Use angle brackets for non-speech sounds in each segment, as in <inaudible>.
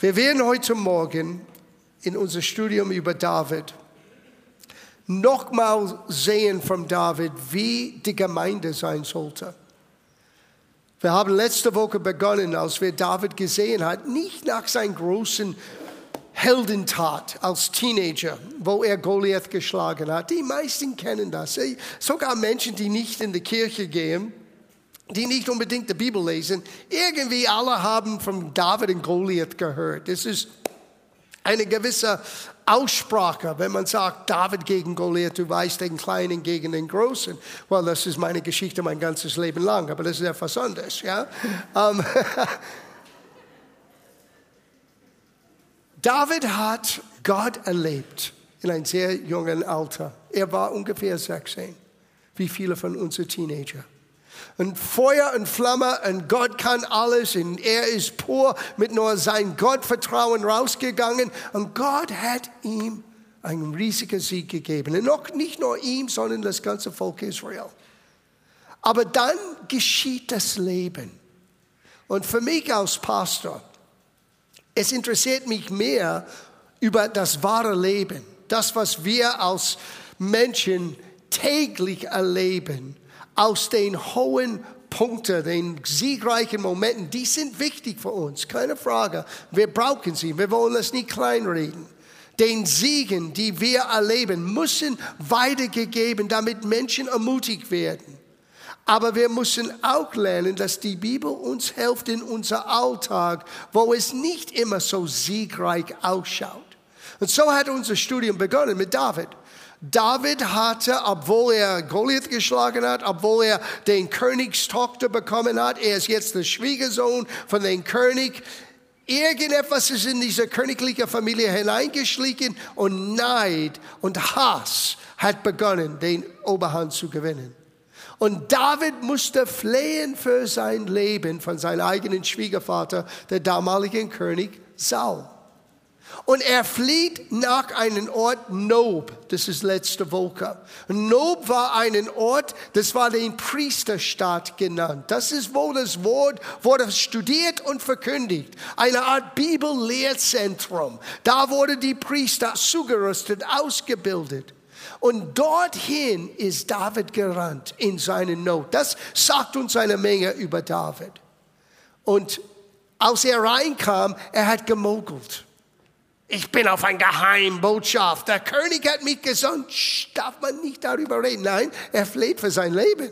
Wir werden heute Morgen in unser Studium über David nochmal sehen von David, wie die Gemeinde sein sollte. Wir haben letzte Woche begonnen, als wir David gesehen haben, nicht nach seinem großen Heldentat als Teenager, wo er Goliath geschlagen hat. Die meisten kennen das. Sogar Menschen, die nicht in die Kirche gehen, die nicht unbedingt die Bibel lesen, irgendwie alle haben von David und Goliath gehört. Das ist eine gewisse Aussprache, wenn man sagt, David gegen Goliath, du weißt den Kleinen gegen den Großen. Well, das ist meine Geschichte mein ganzes Leben lang, aber das ist etwas anderes, ja. um, <laughs> David hat Gott erlebt in einem sehr jungen Alter. Er war ungefähr 16, wie viele von unseren Teenager und Feuer und Flamme und Gott kann alles und er ist pur mit nur sein Gottvertrauen rausgegangen und Gott hat ihm einen riesigen Sieg gegeben. Und noch nicht nur ihm, sondern das ganze Volk Israel. Aber dann geschieht das Leben. Und für mich als Pastor, es interessiert mich mehr über das wahre Leben, das, was wir als Menschen täglich erleben aus den hohen Punkten, den siegreichen Momenten, die sind wichtig für uns, keine Frage. Wir brauchen sie, wir wollen es nicht kleinreden. Den Siegen, die wir erleben, müssen weitergegeben, damit Menschen ermutigt werden. Aber wir müssen auch lernen, dass die Bibel uns hilft in unser Alltag, wo es nicht immer so siegreich ausschaut. Und so hat unser Studium begonnen mit David. David hatte, obwohl er Goliath geschlagen hat, obwohl er den Königstochter bekommen hat, er ist jetzt der Schwiegersohn von dem König, irgendetwas ist in diese königliche Familie hineingeschlichen und Neid und Hass hat begonnen, den Oberhand zu gewinnen. Und David musste flehen für sein Leben von seinem eigenen Schwiegervater, der damaligen König Saul. Und er flieht nach einem Ort Nob. Das ist letzte Woche. Nob war ein Ort, das war den Priesterstaat genannt. Das ist, wo das Wort wurde studiert und verkündigt. Eine Art Bibellehrzentrum. Da wurde die Priester zugerüstet, ausgebildet. Und dorthin ist David gerannt in seine Not. Das sagt uns eine Menge über David. Und als er reinkam, er hat gemogelt. Ich bin auf eine Geheimbotschaft. Der König hat mich gesandt. Darf man nicht darüber reden? Nein, er fleht für sein Leben.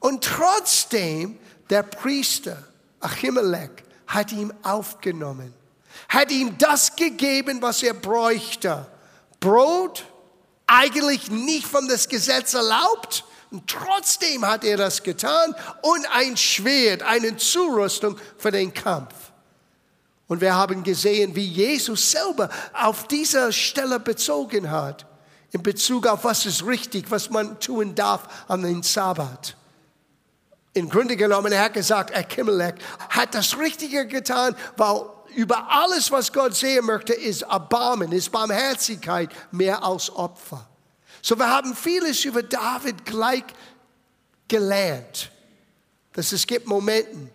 Und trotzdem, der Priester Achimelech hat ihn aufgenommen, hat ihm das gegeben, was er bräuchte. Brot, eigentlich nicht von das Gesetz erlaubt, und trotzdem hat er das getan und ein Schwert, eine Zurüstung für den Kampf. Und wir haben gesehen, wie Jesus selber auf dieser Stelle bezogen hat, in Bezug auf was ist richtig, was man tun darf an den Sabbat. Im Grunde genommen, er hat gesagt, Achimelech hat das Richtige getan, weil über alles, was Gott sehen möchte, ist Erbarmen, ist Barmherzigkeit mehr als Opfer. So, wir haben vieles über David gleich gelernt, dass es gibt Momente,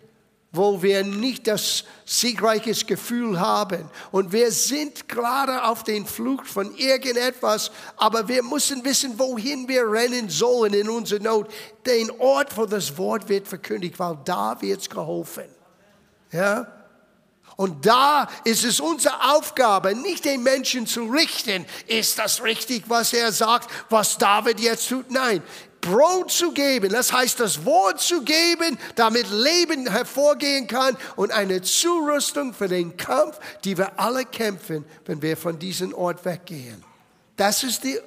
wo wir nicht das siegreiches Gefühl haben. Und wir sind gerade auf den Flucht von irgendetwas, aber wir müssen wissen, wohin wir rennen sollen in unserer Not. Den Ort, wo das Wort wird verkündigt, weil da wird's geholfen. Ja? Und da ist es unsere Aufgabe, nicht den Menschen zu richten, ist das richtig, was er sagt, was David jetzt tut? Nein, Brot zu geben, das heißt das Wort zu geben, damit Leben hervorgehen kann und eine Zurüstung für den Kampf, die wir alle kämpfen, wenn wir von diesem Ort weggehen. Das ist die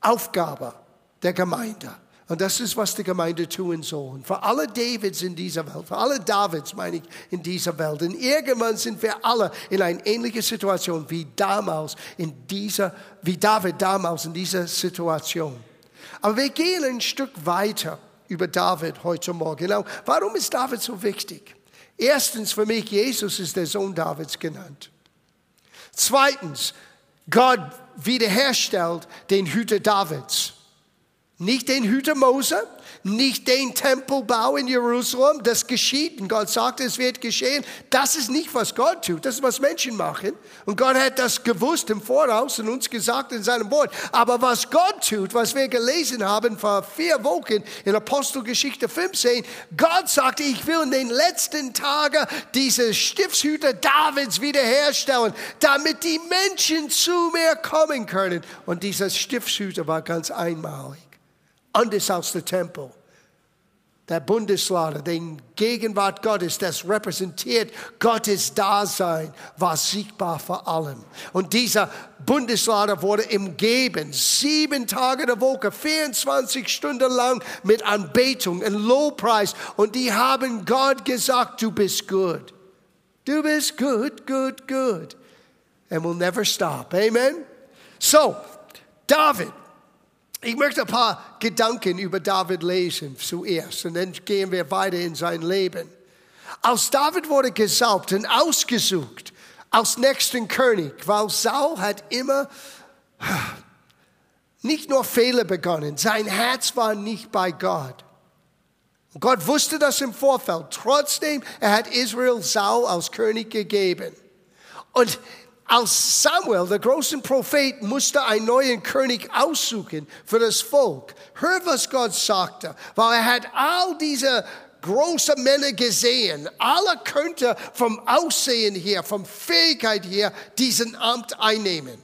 Aufgabe der Gemeinde. Und das ist, was die Gemeinde tun soll. Und für alle Davids in dieser Welt, für alle Davids meine ich in dieser Welt. Und irgendwann sind wir alle in einer ähnlichen Situation wie damals in dieser, wie David damals in dieser Situation. Aber wir gehen ein Stück weiter über David heute Morgen. Genau, warum ist David so wichtig? Erstens für mich, Jesus ist der Sohn Davids genannt. Zweitens, Gott wiederherstellt den Hüter Davids. Nicht den Hüter Mose, nicht den Tempelbau in Jerusalem, das geschieht. Und Gott sagt, es wird geschehen. Das ist nicht, was Gott tut, das ist, was Menschen machen. Und Gott hat das gewusst im Voraus und uns gesagt in seinem Wort. Aber was Gott tut, was wir gelesen haben vor vier Wochen in Apostelgeschichte 15, Gott sagte, ich will in den letzten Tagen diese Stiftshüter Davids wiederherstellen, damit die Menschen zu mir kommen können. Und dieser Stiftshüter war ganz einmalig anders als der Tempel. Der Bundeslade, den Gegenwart Gottes, das repräsentiert Gottes Dasein, war sichtbar vor allem. Und dieser Bundeslade wurde umgeben, sieben Tage der Woche, 24 Stunden lang mit Anbetung und Lobpreis. Und die haben Gott gesagt, du bist gut. Du bist gut, gut, gut. And we'll never stop. Amen? So, David ich möchte ein paar Gedanken über David lesen zuerst und dann gehen wir weiter in sein Leben. Als David wurde gesaugt und ausgesucht als nächsten König, weil Saul hat immer nicht nur Fehler begonnen, sein Herz war nicht bei Gott. Gott wusste das im Vorfeld. Trotzdem, er hat Israel Saul als König gegeben. Und als Samuel, der große Prophet, musste einen neuen König aussuchen für das Volk. Hör, was Gott sagte, weil er hat all diese große Männer gesehen. Alle könnten vom Aussehen her, vom Fähigkeit her diesen Amt einnehmen.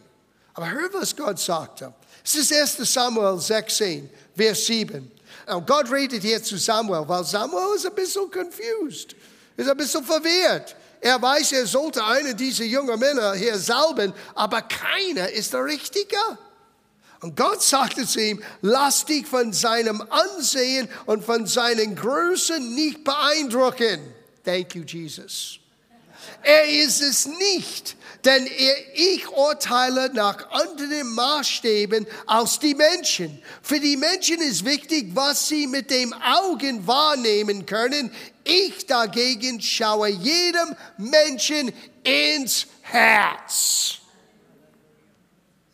Aber hör, was Gott sagte. Es ist 1. Samuel 16, Vers 7. Und Gott redet hier zu Samuel, weil Samuel ist ein bisschen confused, ist ein bisschen verwirrt. Er weiß, er sollte einen dieser jungen Männer hier salben, aber keiner ist der Richtige. Und Gott sagte zu ihm, lass dich von seinem Ansehen und von seinen Größen nicht beeindrucken. Thank you, Jesus. Er ist es nicht, denn ich urteile nach anderen Maßstäben als die Menschen. Für die Menschen ist wichtig, was sie mit dem Augen wahrnehmen können. Ich dagegen schaue jedem Menschen ins Herz.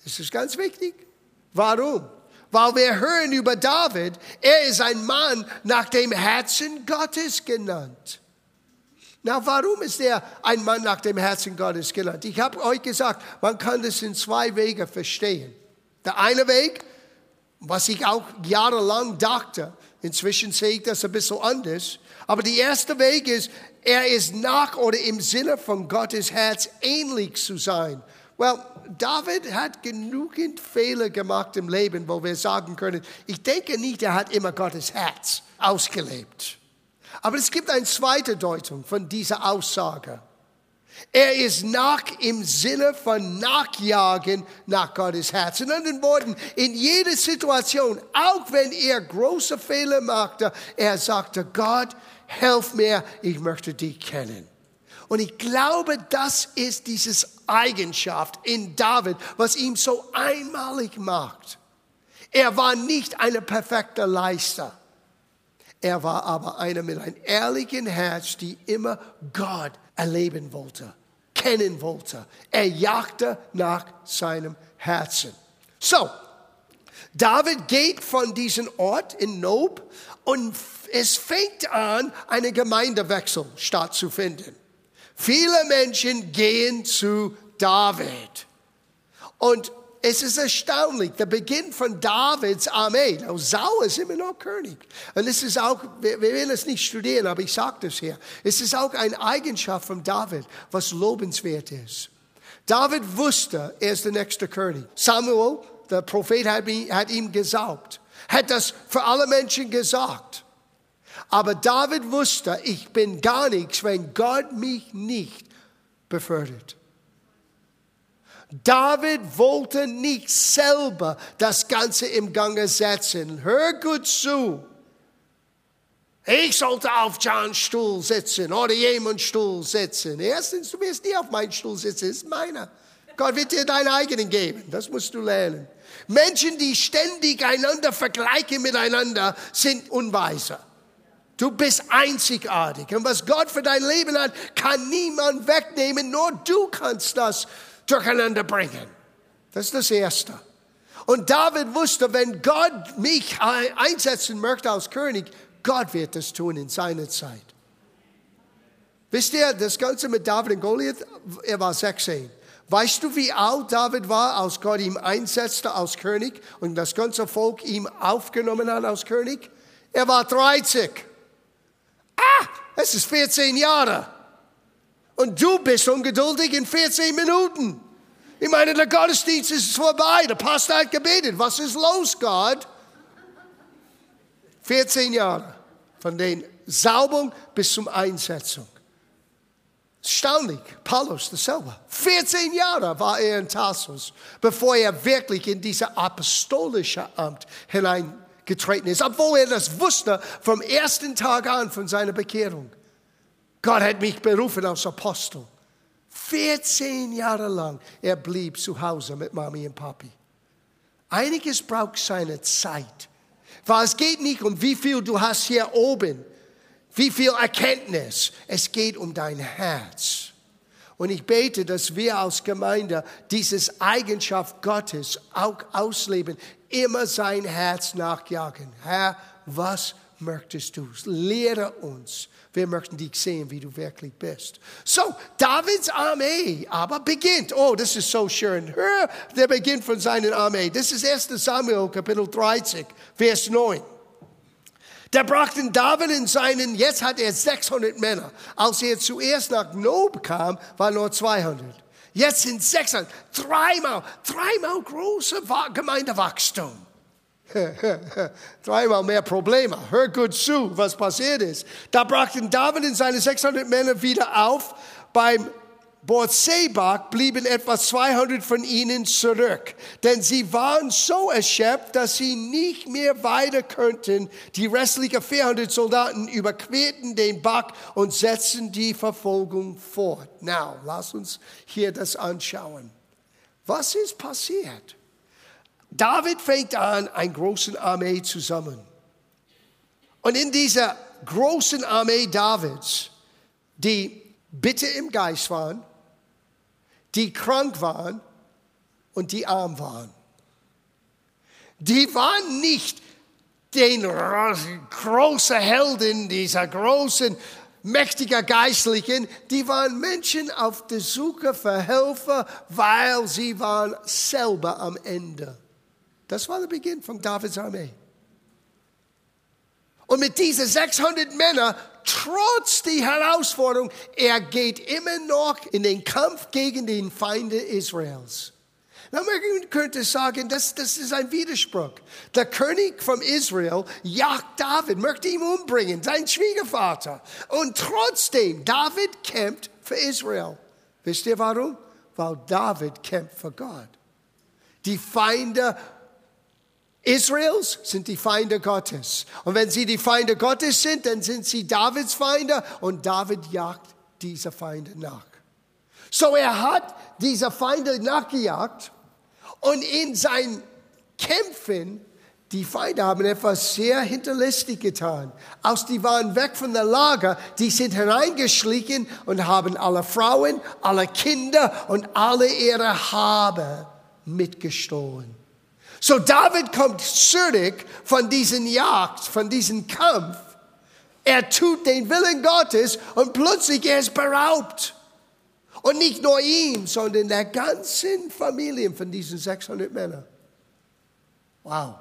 Das ist ganz wichtig. Warum? Weil wir hören über David, er ist ein Mann nach dem Herzen Gottes genannt. Na, warum ist er ein Mann nach dem Herzen Gottes genannt? Ich habe euch gesagt, man kann das in zwei Wege verstehen. Der eine Weg, was ich auch jahrelang dachte, inzwischen sehe ich das ein bisschen anders, aber der erste Weg ist, er ist nach oder im Sinne von Gottes Herz ähnlich zu sein. Well, David hat genügend Fehler gemacht im Leben, wo wir sagen können, ich denke nicht, er hat immer Gottes Herz ausgelebt. Aber es gibt eine zweite Deutung von dieser Aussage. Er ist nach im Sinne von Nachjagen nach Gottes Herz. In anderen Worten, in jeder Situation, auch wenn er große Fehler machte, er sagte, Gott, helf mir, ich möchte dich kennen. Und ich glaube, das ist dieses Eigenschaft in David, was ihm so einmalig macht. Er war nicht eine perfekte Leister. Er war aber einer mit einem ehrlichen Herz, die immer Gott erleben wollte, kennen wollte. Er jagte nach seinem Herzen. So, David geht von diesem Ort in Nob und es fängt an, eine Gemeindewechsel stattzufinden. Viele Menschen gehen zu David. Und es ist erstaunlich, der Beginn von Davids Armee. Saul ist immer noch König. Und es ist auch, wir, wir werden es nicht studieren, aber ich sage das hier. Es ist auch eine Eigenschaft von David, was lobenswert ist. David wusste, er ist der nächste König. Samuel, der Prophet, hat, hat ihm gesagt, hat das für alle Menschen gesagt. Aber David wusste, ich bin gar nichts, wenn Gott mich nicht befördert. David wollte nicht selber das Ganze im Gange setzen. Hör gut zu. Ich sollte auf Johns Stuhl sitzen oder jemands Stuhl sitzen. Erstens, du wirst nie auf meinen Stuhl sitzen, das ist meiner. Gott wird dir deinen eigenen geben. Das musst du lernen. Menschen, die ständig einander vergleichen miteinander, sind unweiser. Du bist einzigartig. Und was Gott für dein Leben hat, kann niemand wegnehmen. Nur du kannst das durcheinander bringen. Das ist das Erste. Und David wusste, wenn Gott mich einsetzen möchte als König, Gott wird das tun in seiner Zeit. Wisst ihr, das Ganze mit David und Goliath, er war 16. Weißt du, wie alt David war, als Gott ihn einsetzte als König und das ganze Volk ihm aufgenommen hat als König? Er war 30. Ah, es ist 14 Jahre. Und du bist ungeduldig in 14 Minuten. Ich meine, der Gottesdienst ist vorbei. Der Pastor hat gebetet. Was ist los, Gott? 14 Jahre. Von den Saubung bis zum Einsetzung. Erstaunlich. Paulus dasselbe. 14 Jahre war er in Tarsus, bevor er wirklich in dieses apostolische Amt hineingetreten ist, obwohl er das wusste vom ersten Tag an von seiner Bekehrung. Gott hat mich berufen als Apostel. 14 Jahre lang, er blieb zu Hause mit Mami und Papi. Einiges braucht seine Zeit. Weil es geht nicht um wie viel du hast hier oben, wie viel Erkenntnis. Es geht um dein Herz. Und ich bete, dass wir als Gemeinde dieses Eigenschaft Gottes auch ausleben, immer sein Herz nachjagen. Herr, was möchtest du? Lehre uns. Wir möchten dich sehen, wie du wirklich bist. So, Davids Armee aber beginnt. Oh, das ist so schön. Hör, der Beginn von seiner Armee. Das ist 1 Samuel, Kapitel 30, Vers 9. Da brachten David in seinen, jetzt hat er 600 Männer. Als er zuerst nach Nob kam, war nur 200. Jetzt sind 600. Dreimal, dreimal große Gemeindewachstum. <laughs> Dreimal mehr Probleme. Hör gut zu, was passiert ist. Da brachten David und seine 600 Männer wieder auf. Beim Borsebach blieben etwa 200 von ihnen zurück, denn sie waren so erschöpft, dass sie nicht mehr weiter könnten. Die restlichen 400 Soldaten überquerten den Bach und setzten die Verfolgung fort. Now, lass uns hier das anschauen. Was ist passiert? David fängt an, eine große Armee zusammen. Und in dieser großen Armee Davids, die bitte im Geist waren, die krank waren und die arm waren. Die waren nicht den großen Helden dieser großen, mächtiger Geistlichen, die waren Menschen auf der Suche für Helfer, weil sie waren selber am Ende. Das war der Beginn von Davids Armee. Und mit diesen 600 Männern, trotz der Herausforderung, er geht immer noch in den Kampf gegen den Feinde Israels. Na, man könnte sagen, das, das ist ein Widerspruch. Der König von Israel jagt David, möchte ihn umbringen, sein Schwiegervater. Und trotzdem, David kämpft für Israel. Wisst ihr warum? Weil David kämpft für Gott. Die Feinde Israels sind die Feinde Gottes. Und wenn sie die Feinde Gottes sind, dann sind sie Davids Feinde und David jagt diese Feinde nach. So er hat diese Feinde nachgejagt und in seinen Kämpfen, die Feinde haben etwas sehr hinterlistig getan. Aus die waren weg von der Lager, die sind hereingeschlichen und haben alle Frauen, alle Kinder und alle ihre Habe mitgestohlen. So David kommt zurück von diesem Jagd, von diesem Kampf. Er tut den Willen Gottes und plötzlich er ist beraubt. Und nicht nur ihm, sondern der ganzen Familie von diesen 600 Männern. Wow.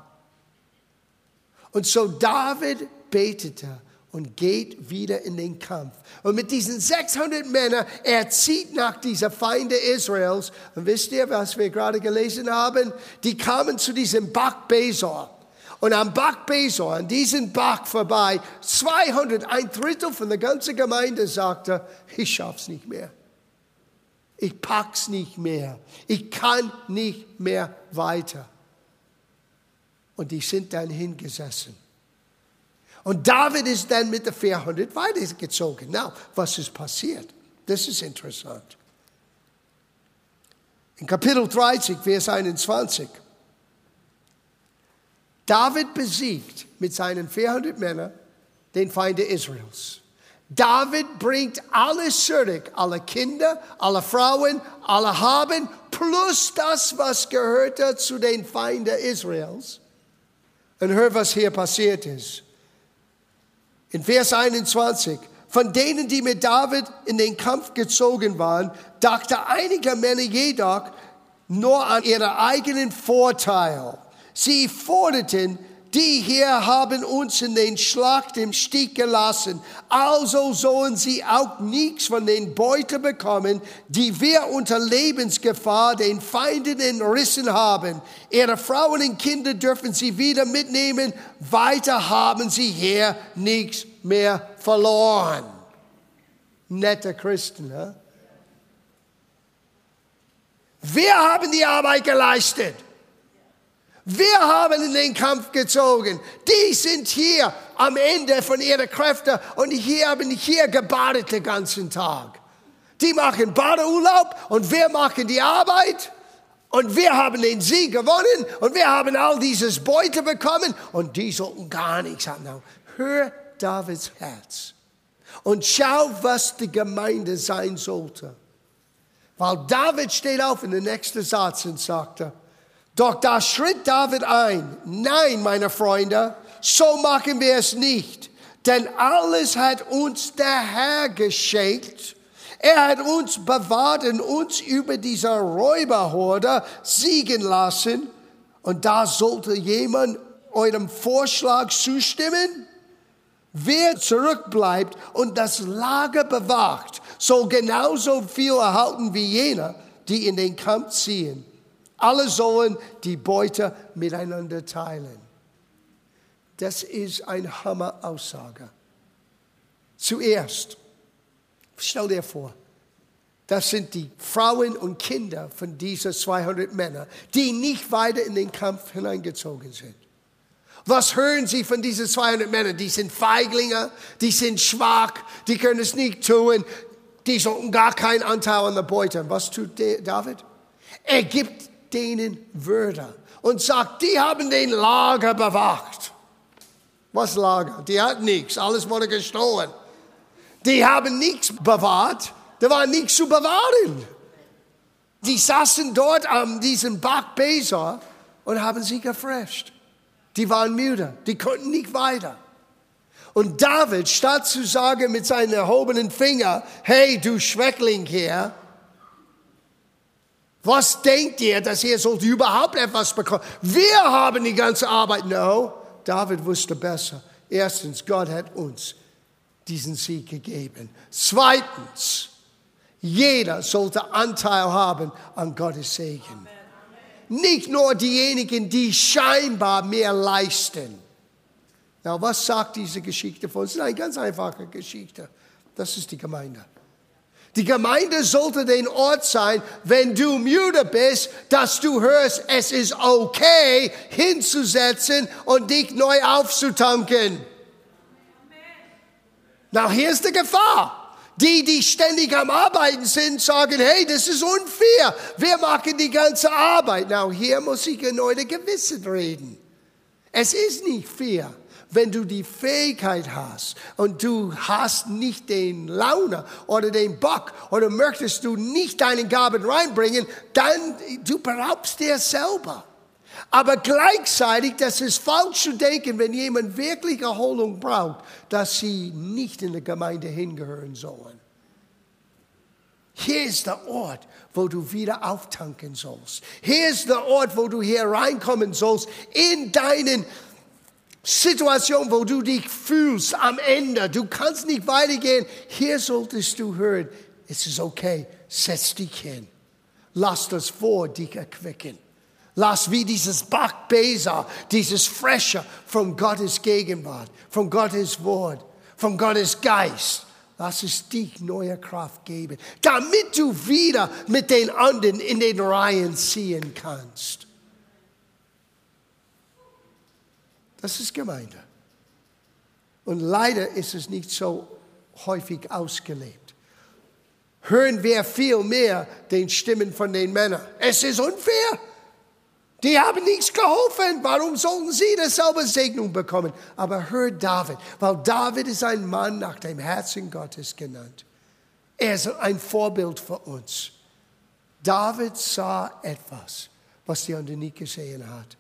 Und so David betete und geht wieder in den Kampf. Und mit diesen 600 Männern, er zieht nach dieser Feinde Israels. Und wisst ihr, was wir gerade gelesen haben? Die kamen zu diesem Bach Besor. Und am Bach Besor, an diesem Bach vorbei, 200, ein Drittel von der ganzen Gemeinde sagte, ich schaff's nicht mehr. Ich pack's nicht mehr. Ich kann nicht mehr weiter. Und die sind dann hingesessen. Und David ist dann mit der 400 weitergezogen. Na, was ist passiert? Das ist interessant. In Kapitel 30, Vers 21. David besiegt mit seinen 400 Männern den Feinde Israels. David bringt alles zurück, alle Kinder, alle Frauen, alle Haben, plus das, was gehörte zu den Feinden Israels. Und hör, was hier passiert ist. In Vers 21. Von denen, die mit David in den Kampf gezogen waren, dachte einige Männer jedoch nur an ihren eigenen Vorteil. Sie forderten, die hier haben uns in den Schlacht im Stich gelassen. Also sollen sie auch nichts von den Beute bekommen, die wir unter Lebensgefahr den Feinden entrissen haben. Ihre Frauen und Kinder dürfen sie wieder mitnehmen. Weiter haben sie hier nichts mehr verloren. Nette Christen, ne? Wir haben die Arbeit geleistet. Wir haben in den Kampf gezogen. Die sind hier am Ende von ihren Kräften und die haben hier gebadet den ganzen Tag. Die machen Badeurlaub und wir machen die Arbeit. Und wir haben den Sieg gewonnen und wir haben all dieses Beute bekommen und die sollten gar nichts haben. Hör Davids Herz und schau, was die Gemeinde sein sollte. Weil David steht auf in der nächsten Satz und sagte, doch da schritt David ein, nein, meine Freunde, so machen wir es nicht. Denn alles hat uns der Herr geschenkt. Er hat uns bewahrt und uns über diese Räuberhorde siegen lassen. Und da sollte jemand eurem Vorschlag zustimmen. Wer zurückbleibt und das Lager bewacht, soll genauso viel erhalten wie jener, die in den Kampf ziehen. Alle sollen die Beute miteinander teilen. Das ist eine Hammer-Aussage. Zuerst, stell dir vor, das sind die Frauen und Kinder von diesen 200 Männern, die nicht weiter in den Kampf hineingezogen sind. Was hören sie von diesen 200 Männern? Die sind Feiglinge, die sind schwach, die können es nicht tun, die sollten gar keinen Anteil an der Beute. Was tut David? Er gibt denen Würde und sagt, die haben den Lager bewacht. Was Lager? Die hatten nichts, alles wurde gestohlen. Die haben nichts bewahrt, da war nichts zu bewahren. Die saßen dort an diesem Bach Besor und haben sie gefresht. Die waren müde, die konnten nicht weiter. Und David, statt zu sagen mit seinem erhobenen Finger, hey, du Schreckling hier, was denkt ihr, dass ihr sollt überhaupt etwas bekommen? Wir haben die ganze Arbeit. No, David wusste besser. Erstens, Gott hat uns diesen Sieg gegeben. Zweitens, jeder sollte Anteil haben an Gottes Segen. Nicht nur diejenigen, die scheinbar mehr leisten. Na, was sagt diese Geschichte von uns? Eine ganz einfache Geschichte. Das ist die Gemeinde. Die Gemeinde sollte den Ort sein, wenn du müde bist, dass du hörst, es ist okay, hinzusetzen und dich neu aufzutanken. Na, hier ist die Gefahr. Die, die ständig am Arbeiten sind, sagen, hey, das ist unfair. Wir machen die ganze Arbeit. Na, hier muss ich in eure Gewissen reden. Es ist nicht fair wenn du die Fähigkeit hast und du hast nicht den Laune oder den Bock oder möchtest du nicht deinen Gaben reinbringen, dann du beraubst dir selber. Aber gleichzeitig, das ist falsch zu denken, wenn jemand wirklich Erholung braucht, dass sie nicht in der Gemeinde hingehören sollen. Hier ist der Ort, wo du wieder auftanken sollst. Hier ist der Ort, wo du hier reinkommen sollst in deinen Situation, wo du dich fühlst am Ende, du kannst nicht weitergehen, hier solltest du hören, es ist okay, setz dich hin. Lass das vor dich erquicken. Lass wie dieses Bachbesa, dieses Fresche von Gottes Gegenwart, von Gottes Wort, von Gottes Geist. Lass es dich neue Kraft geben, damit du wieder mit den anderen in den Reihen ziehen kannst. Das ist Gemeinde. Und leider ist es nicht so häufig ausgelebt. Hören wir viel mehr den Stimmen von den Männern. Es ist unfair. Die haben nichts geholfen. Warum sollten sie dasselbe Segnung bekommen? Aber hör David, weil David ist ein Mann nach dem Herzen Gottes genannt. Er ist ein Vorbild für uns. David sah etwas, was die andere nie gesehen hat.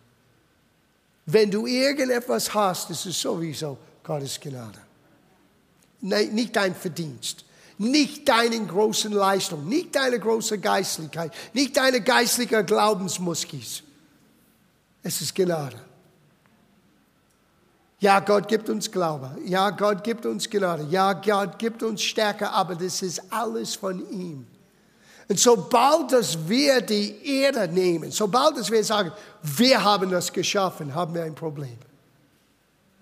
Wenn du irgendetwas hast, ist es sowieso Gottes Gnade. Nein, nicht dein Verdienst, nicht deine großen Leistung, nicht deine große Geistlichkeit, nicht deine geistliche Glaubensmuskis. Es ist Gnade. Ja, Gott gibt uns Glaube. Ja, Gott gibt uns Gnade. Ja, Gott gibt uns Stärke, aber das ist alles von ihm. Und sobald dass wir die Erde nehmen, sobald dass wir sagen, wir haben das geschaffen, haben wir ein Problem.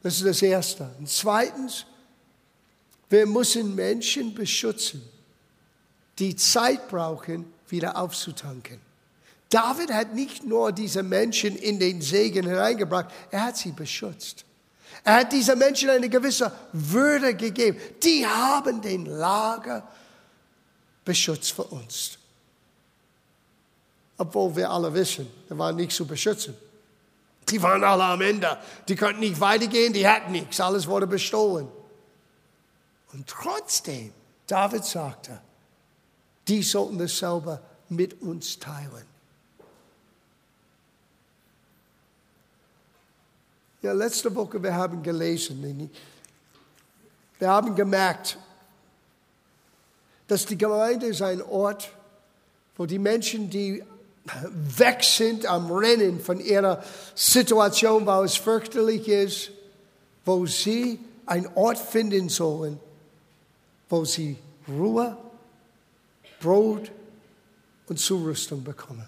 Das ist das Erste. Und zweitens, wir müssen Menschen beschützen, die Zeit brauchen, wieder aufzutanken. David hat nicht nur diese Menschen in den Segen hineingebracht, er hat sie beschützt. Er hat diesen Menschen eine gewisse Würde gegeben. Die haben den Lager beschützt für uns. Obwohl wir alle wissen, der war nicht zu beschützen. Die waren alle am Ende. Die konnten nicht weitergehen, die hatten nichts. Alles wurde bestohlen. Und trotzdem, David sagte, die sollten dasselbe mit uns teilen. Ja, letzte Woche, wir haben gelesen, wir haben gemerkt, dass die Gemeinde ist ein Ort, wo die Menschen, die weg sind am Rennen von ihrer Situation, wo es fürchterlich ist, wo sie einen Ort finden sollen, wo sie Ruhe, Brot und Zurüstung bekommen.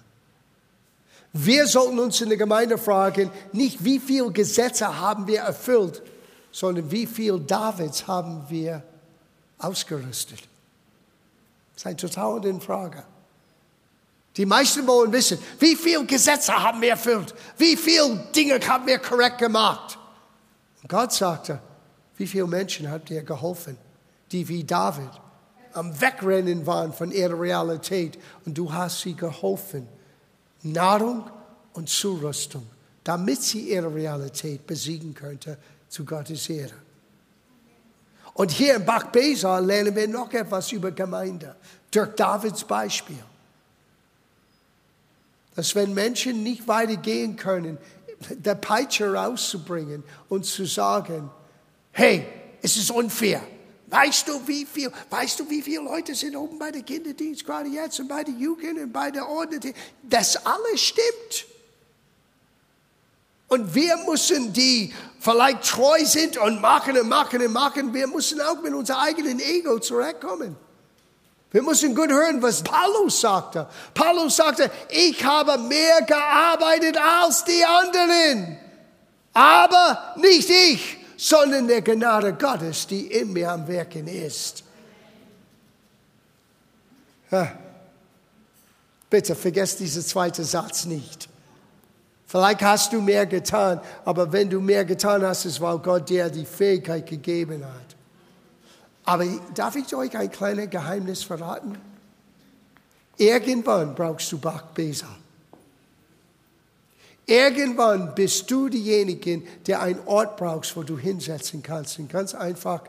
Wir sollten uns in der Gemeinde fragen, nicht wie viele Gesetze haben wir erfüllt, sondern wie viel Davids haben wir ausgerüstet. Das ist eine totale Frage. Die meisten wollen wissen, wie viele Gesetze haben wir erfüllt? Wie viele Dinge haben wir korrekt gemacht? Und Gott sagte, wie viele Menschen habt ihr geholfen, die wie David am Wegrennen waren von ihrer Realität und du hast sie geholfen Nahrung und Zurüstung, damit sie ihre Realität besiegen könnte zu Gottes Ehre. Und hier in Bach Beza lernen wir noch etwas über Gemeinde, durch Davids Beispiel. Dass wenn Menschen nicht weitergehen können, der Peitsche rauszubringen und zu sagen, hey, es ist unfair, Weißt du, wie viel, weißt du, wie viele Leute sind oben bei der Kinderdienst gerade jetzt und bei der Jugend und bei der Ordnung? Das alles stimmt. Und wir müssen, die vielleicht treu sind und machen und machen und machen, wir müssen auch mit unserem eigenen Ego zurechtkommen. Wir müssen gut hören, was Paulus sagte. Paulus sagte, ich habe mehr gearbeitet als die anderen, aber nicht ich sondern der Gnade Gottes, die in mir am Wirken ist. Bitte vergesst diesen zweiten Satz nicht. Vielleicht hast du mehr getan, aber wenn du mehr getan hast, ist weil Gott dir die Fähigkeit gegeben hat. Aber darf ich euch ein kleines Geheimnis verraten? Irgendwann brauchst du Bachbeser. Irgendwann bist du diejenige, der einen Ort brauchst, wo du hinsetzen kannst und ganz einfach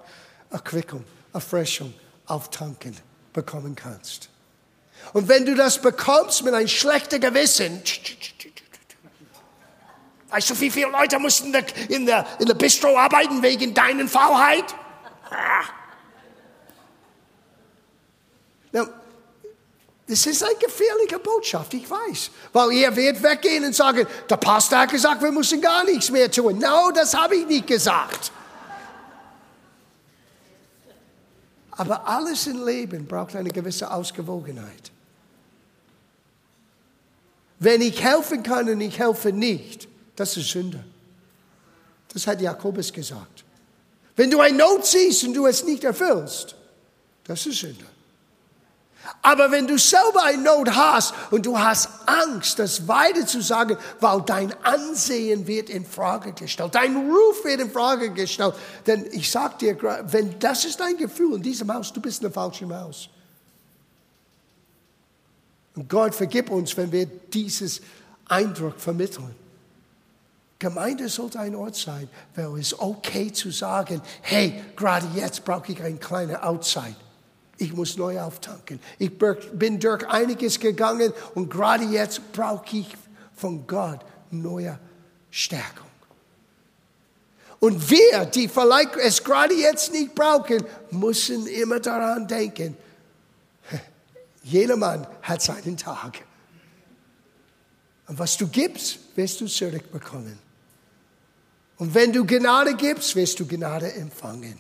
Erquickung, Erfrischung, Auftanken bekommen kannst. Und wenn du das bekommst mit einem schlechten Gewissen, weißt du, wie viele Leute mussten in der, in der Bistro arbeiten wegen deiner Faulheit? Now, das ist eine gefährliche Botschaft, ich weiß. Weil ihr werdet weggehen und sagen, der Pastor hat gesagt, wir müssen gar nichts mehr tun. No, das habe ich nicht gesagt. Aber alles im Leben braucht eine gewisse Ausgewogenheit. Wenn ich helfen kann und ich helfe nicht, das ist Sünde. Das hat Jakobus gesagt. Wenn du eine Not siehst und du es nicht erfüllst, das ist Sünde. Aber wenn du selber eine Not hast und du hast Angst, das weiter zu sagen, weil dein Ansehen wird in Frage gestellt, dein Ruf wird in Frage gestellt, denn ich sag dir, wenn das ist dein Gefühl in diesem Haus, du bist in der falschen Haus. Und Gott vergib uns, wenn wir dieses Eindruck vermitteln. Gemeinde sollte ein Ort sein, wo es okay zu sagen, hey, gerade jetzt brauche ich eine kleine Outside. Ich muss neu auftanken. Ich bin durch einiges gegangen und gerade jetzt brauche ich von Gott neue Stärkung. Und wir, die vielleicht es gerade jetzt nicht brauchen, müssen immer daran denken, <laughs> jeder Mann hat seinen Tag. Und was du gibst, wirst du zurückbekommen. Und wenn du Gnade gibst, wirst du Gnade empfangen.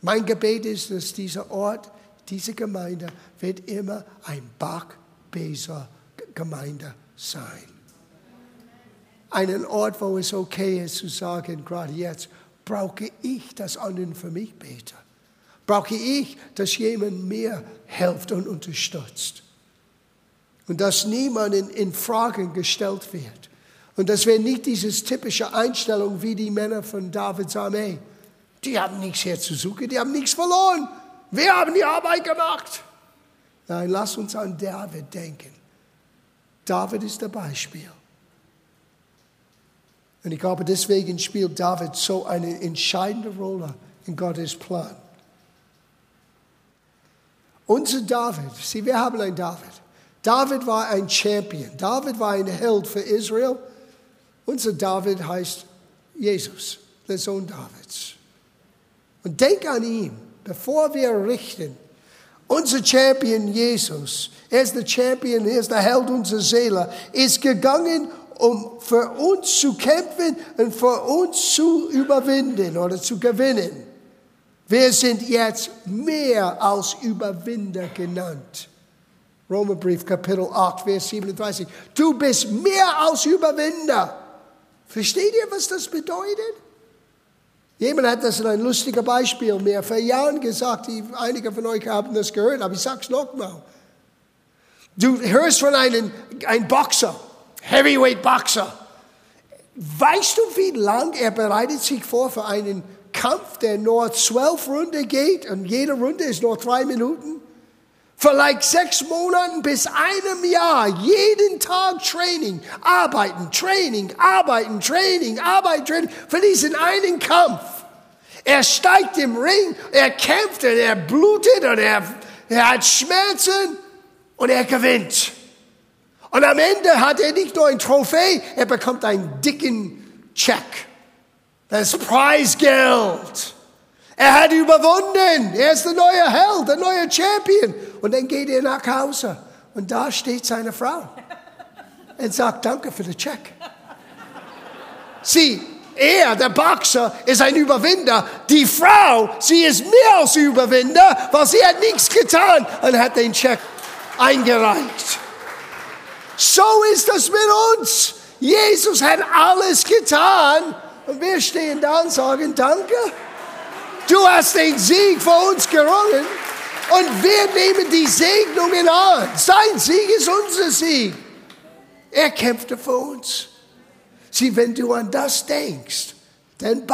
Mein Gebet ist, dass dieser Ort, diese Gemeinde wird immer ein Bachbeser Gemeinde sein. Einen Ort, wo es okay ist zu sagen, gerade jetzt brauche ich, dass anderen für mich beten. Brauche ich, dass jemand mir hilft und unterstützt. Und dass niemand in, in Fragen gestellt wird. Und dass wir nicht diese typische Einstellung wie die Männer von Davids Armee die haben nichts hier die haben nichts verloren. Wir haben die Arbeit gemacht. Nein, lass uns an David denken. David ist der Beispiel. Und ich glaube, deswegen spielt David so eine entscheidende Rolle in Gottes Plan. Unser David, sieh, wir haben einen David. David war ein Champion. David war ein Held für Israel. Unser David heißt Jesus, der Sohn Davids. Und denk an ihn, bevor wir richten. Unser Champion Jesus, er ist der Champion, er ist der Held unserer Seele, ist gegangen, um für uns zu kämpfen und für uns zu überwinden oder zu gewinnen. Wir sind jetzt mehr als Überwinder genannt. Römerbrief Kapitel 8, Vers 37. Du bist mehr als Überwinder. Versteht ihr, was das bedeutet? Jemand hat das in ein lustiges Beispiel mir vor Jahren gesagt, einige von euch haben das gehört, aber ich sage es nochmal. Du hörst von einem, einem Boxer, Heavyweight Boxer. Weißt du, wie lang er bereitet sich vor für einen Kampf, der nur zwölf Runden geht und jede Runde ist nur drei Minuten? Vielleicht sechs Monaten bis einem Jahr, jeden Tag Training, arbeiten, Training, arbeiten, Training, arbeiten, Training, für diesen einen Kampf. Er steigt im Ring, er kämpft und er blutet und er, er hat Schmerzen und er gewinnt. Und am Ende hat er nicht nur ein Trophäe, er bekommt einen dicken Check. Das Preisgeld. Er hat überwunden. Er ist der neue Held, der neue Champion. Und dann geht er nach Hause und da steht seine Frau und sagt, danke für den Check. Sie, er, der Boxer, ist ein Überwinder. Die Frau, sie ist mehr als Überwinder, weil sie hat nichts getan und hat den Check eingereicht. So ist das mit uns. Jesus hat alles getan und wir stehen da und sagen, danke. Du hast den Sieg für uns gerungen. Und wir nehmen die Segnungen an. Sein Sieg ist unser Sieg. Er kämpfte für uns. Sieh, wenn du an das denkst, dann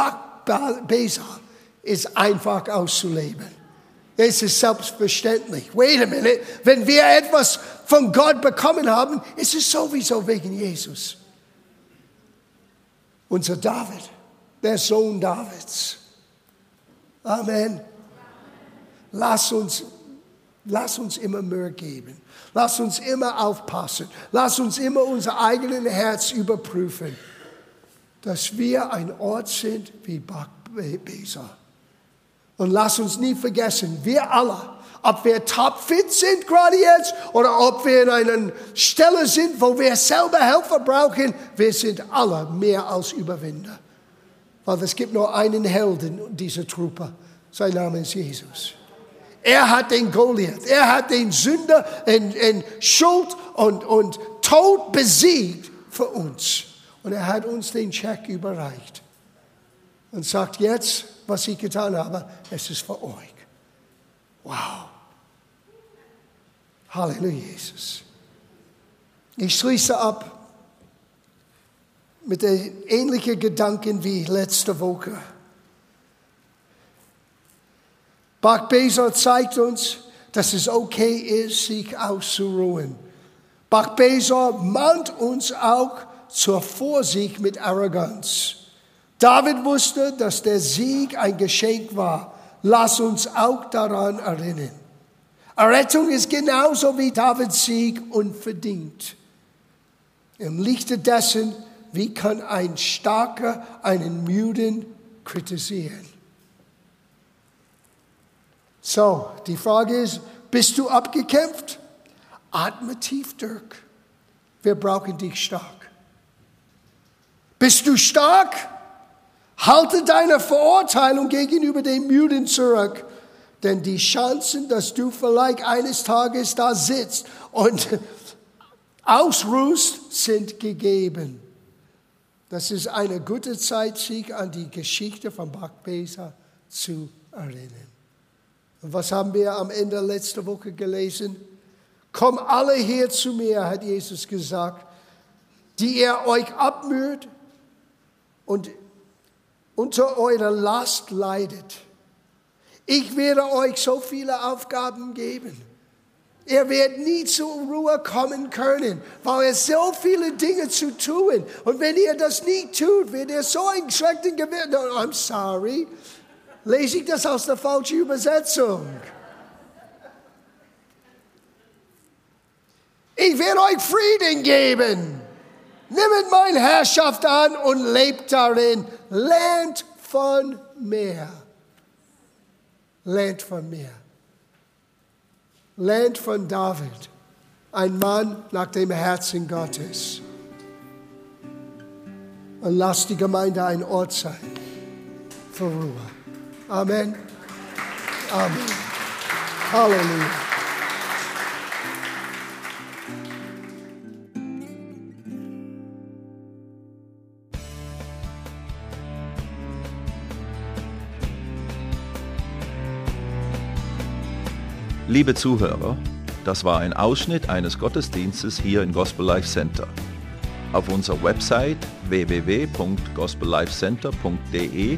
Besa ist einfach auszuleben. Es ist selbstverständlich. Wait a minute. Wenn wir etwas von Gott bekommen haben, ist es sowieso wegen Jesus. Unser David, der Sohn Davids. Amen. Lass uns, lass uns immer Mühe geben. Lass uns immer aufpassen. Lass uns immer unser eigenes Herz überprüfen, dass wir ein Ort sind wie Besa. Und lass uns nie vergessen, wir alle, ob wir topfit sind gerade jetzt oder ob wir in einer Stelle sind, wo wir selber Helfer brauchen, wir sind alle mehr als Überwinder. Weil es gibt nur einen Helden dieser Truppe. Sein Name ist Jesus. Er hat den Goliath, er hat den Sünder in, in Schuld und, und Tod besiegt für uns. Und er hat uns den Check überreicht. Und sagt jetzt, was ich getan habe, es ist für euch. Wow. Halleluja, Jesus. Ich schließe ab mit ähnlichen Gedanken wie letzte Woche. Bach Bezer zeigt uns, dass es okay ist, sich auszuruhen. Bach Bezer mahnt uns auch zur Vorsicht mit Arroganz. David wusste, dass der Sieg ein Geschenk war. lass uns auch daran erinnern. Errettung ist genauso wie Davids Sieg unverdient. Im Lichte dessen, wie kann ein Starker einen Müden kritisieren? So, die Frage ist, bist du abgekämpft? Atme tief, Dirk. Wir brauchen dich stark. Bist du stark? Halte deine Verurteilung gegenüber den Müden zurück, denn die Chancen, dass du vielleicht eines Tages da sitzt und <laughs> ausruhst, sind gegeben. Das ist eine gute Zeit, sich an die Geschichte von Bachbesa zu erinnern. Und was haben wir am Ende letzter Woche gelesen? Komm alle her zu mir, hat Jesus gesagt, die ihr euch abmüht und unter eurer Last leidet. Ich werde euch so viele Aufgaben geben. Er wird nie zur Ruhe kommen können, weil er so viele Dinge zu tun. Und wenn er das nie tut, wird er so ein schlechten Gewissen. Oh, I'm sorry. Lese ich das aus der falschen Übersetzung? Ich werde euch Frieden geben. Nimmt meine Herrschaft an und lebt darin. Lernt von mir. Lernt von mir. Lernt von David, ein Mann nach dem Herzen Gottes. Und lasst die Gemeinde ein Ort sein für Ruhe. Amen. Amen. Halleluja. Liebe Zuhörer, das war ein Ausschnitt eines Gottesdienstes hier im Gospel Life Center. Auf unserer Website www.gospellifecenter.de